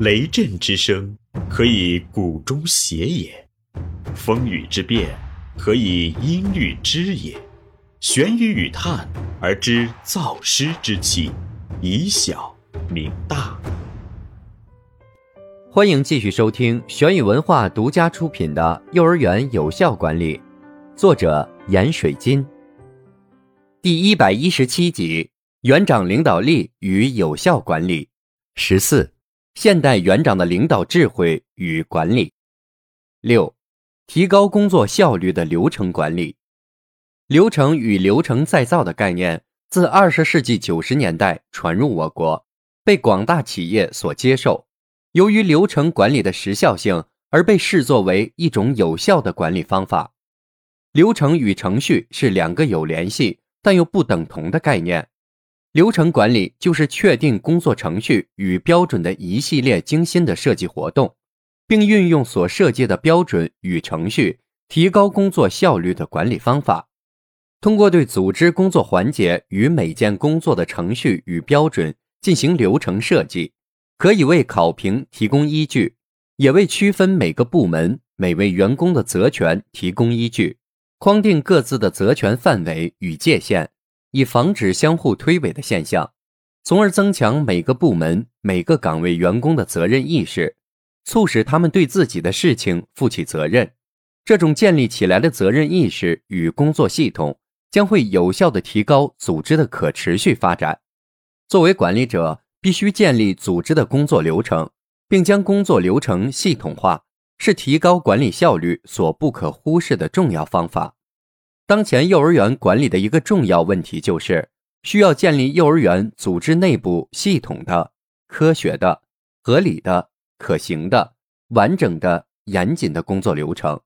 雷震之声，可以鼓中谐也；风雨之变，可以音律之也。玄雨与叹而知造湿之气，以小明大。欢迎继续收听玄宇文化独家出品的《幼儿园有效管理》，作者闫水金。第一百一十七集：园长领导力与有效管理。十四。现代园长的领导智慧与管理。六，提高工作效率的流程管理。流程与流程再造的概念自二十世纪九十年代传入我国，被广大企业所接受。由于流程管理的时效性，而被视作为一种有效的管理方法。流程与程序是两个有联系但又不等同的概念。流程管理就是确定工作程序与标准的一系列精心的设计活动，并运用所设计的标准与程序，提高工作效率的管理方法。通过对组织工作环节与每件工作的程序与标准进行流程设计，可以为考评提供依据，也为区分每个部门每位员工的责权提供依据，框定各自的责权范围与界限。以防止相互推诿的现象，从而增强每个部门每个岗位员工的责任意识，促使他们对自己的事情负起责任。这种建立起来的责任意识与工作系统，将会有效地提高组织的可持续发展。作为管理者，必须建立组织的工作流程，并将工作流程系统化，是提高管理效率所不可忽视的重要方法。当前幼儿园管理的一个重要问题就是，需要建立幼儿园组织内部系统的、科学的、合理的、可行的、完整的、严谨的工作流程。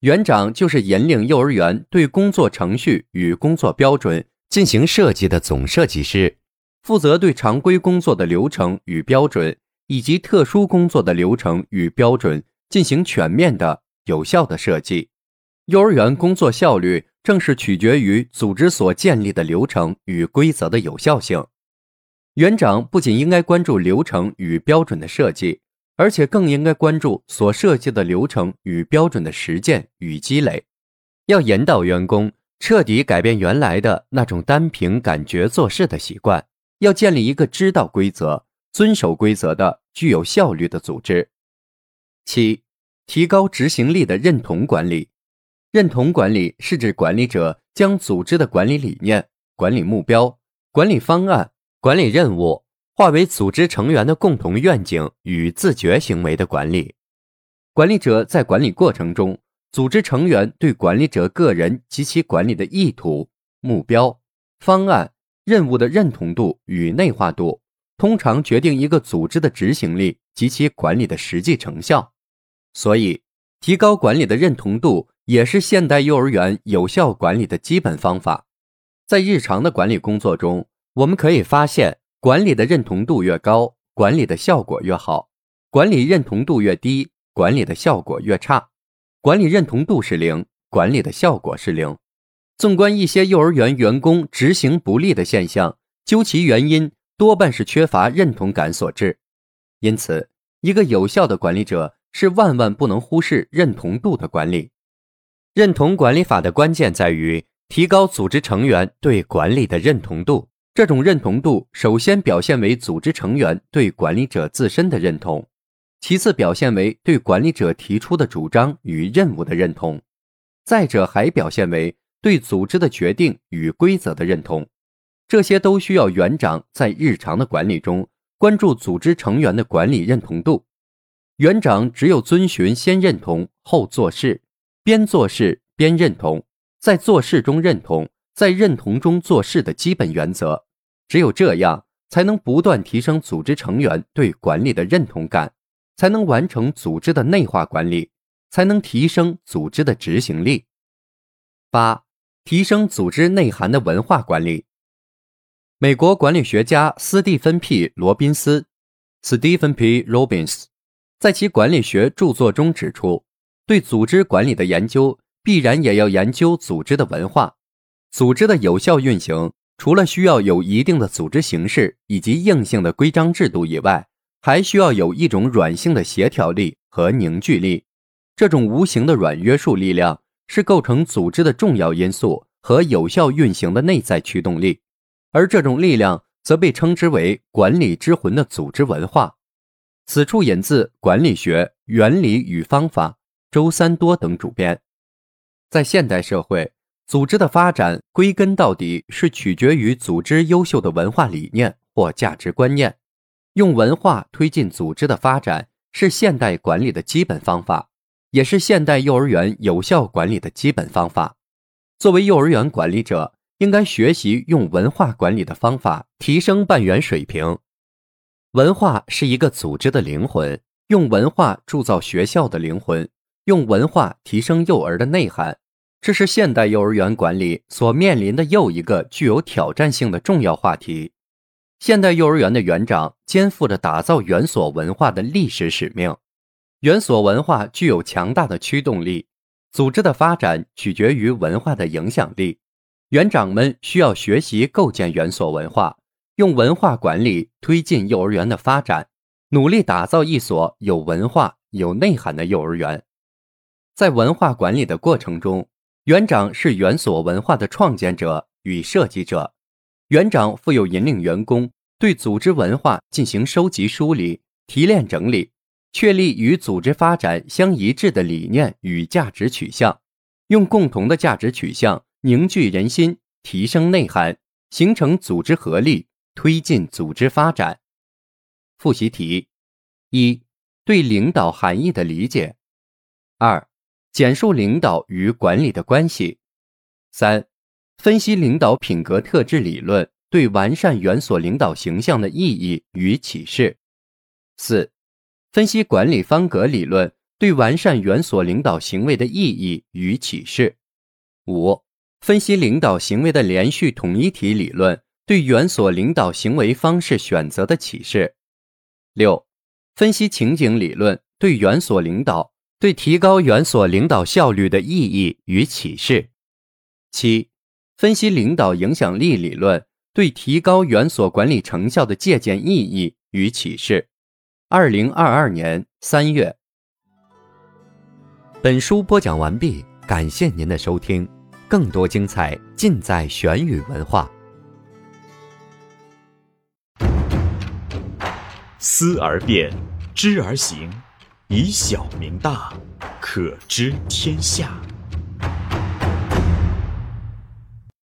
园长就是引领幼儿园对工作程序与工作标准进行设计的总设计师，负责对常规工作的流程与标准以及特殊工作的流程与标准进行全面的、有效的设计。幼儿园工作效率。正是取决于组织所建立的流程与规则的有效性。园长不仅应该关注流程与标准的设计，而且更应该关注所设计的流程与标准的实践与积累。要引导员工彻底改变原来的那种单凭感觉做事的习惯，要建立一个知道规则、遵守规则的具有效率的组织。七、提高执行力的认同管理。认同管理是指管理者将组织的管理理念、管理目标、管理方案、管理任务化为组织成员的共同愿景与自觉行为的管理。管理者在管理过程中，组织成员对管理者个人及其管理的意图、目标、方案、任务的认同度与内化度，通常决定一个组织的执行力及其管理的实际成效。所以，提高管理的认同度。也是现代幼儿园有效管理的基本方法。在日常的管理工作中，我们可以发现，管理的认同度越高，管理的效果越好；管理认同度越低，管理的效果越差。管理认同度是零，管理的效果是零。纵观一些幼儿园员工执行不力的现象，究其原因，多半是缺乏认同感所致。因此，一个有效的管理者是万万不能忽视认同度的管理。认同管理法的关键在于提高组织成员对管理的认同度。这种认同度首先表现为组织成员对管理者自身的认同，其次表现为对管理者提出的主张与任务的认同，再者还表现为对组织的决定与规则的认同。这些都需要园长在日常的管理中关注组织成员的管理认同度。园长只有遵循先认同后做事。边做事边认同，在做事中认同，在认同中做事的基本原则。只有这样，才能不断提升组织成员对管理的认同感，才能完成组织的内化管理，才能提升组织的执行力。八、提升组织内涵的文化管理。美国管理学家斯蒂芬 ·P· 罗宾斯 （Stephen P. Robbins） 在其管理学著作中指出。对组织管理的研究，必然也要研究组织的文化。组织的有效运行，除了需要有一定的组织形式以及硬性的规章制度以外，还需要有一种软性的协调力和凝聚力。这种无形的软约束力量是构成组织的重要因素和有效运行的内在驱动力，而这种力量则被称之为管理之魂的组织文化。此处引自《管理学原理与方法》，周三多等主编。在现代社会，组织的发展归根到底是取决于组织优秀的文化理念或价值观念。用文化推进组织的发展是现代管理的基本方法，也是现代幼儿园有效管理的基本方法。作为幼儿园管理者，应该学习用文化管理的方法，提升办园水平。文化是一个组织的灵魂，用文化铸造学校的灵魂，用文化提升幼儿的内涵，这是现代幼儿园管理所面临的又一个具有挑战性的重要话题。现代幼儿园的园长肩负着打造园所文化的历史使命，园所文化具有强大的驱动力，组织的发展取决于文化的影响力。园长们需要学习构建园所文化。用文化管理推进幼儿园的发展，努力打造一所有文化、有内涵的幼儿园。在文化管理的过程中，园长是园所文化的创建者与设计者。园长负有引领员工对组织文化进行收集、梳理、提炼、整理，确立与组织发展相一致的理念与价值取向，用共同的价值取向凝聚人心，提升内涵，形成组织合力。推进组织发展。复习题：一、对领导含义的理解；二、简述领导与管理的关系；三、分析领导品格特质理论对完善园所领导形象的意义与启示；四、分析管理方格理论对完善园所领导行为的意义与启示；五、分析领导行为的连续统一体理论。对园所领导行为方式选择的启示。六、分析情景理论对园所领导对提高园所领导效率的意义与启示。七、分析领导影响力理论对提高园所管理成效的借鉴意义与启示。二零二二年三月。本书播讲完毕，感谢您的收听，更多精彩尽在玄宇文化。思而变，知而行，以小明大，可知天下。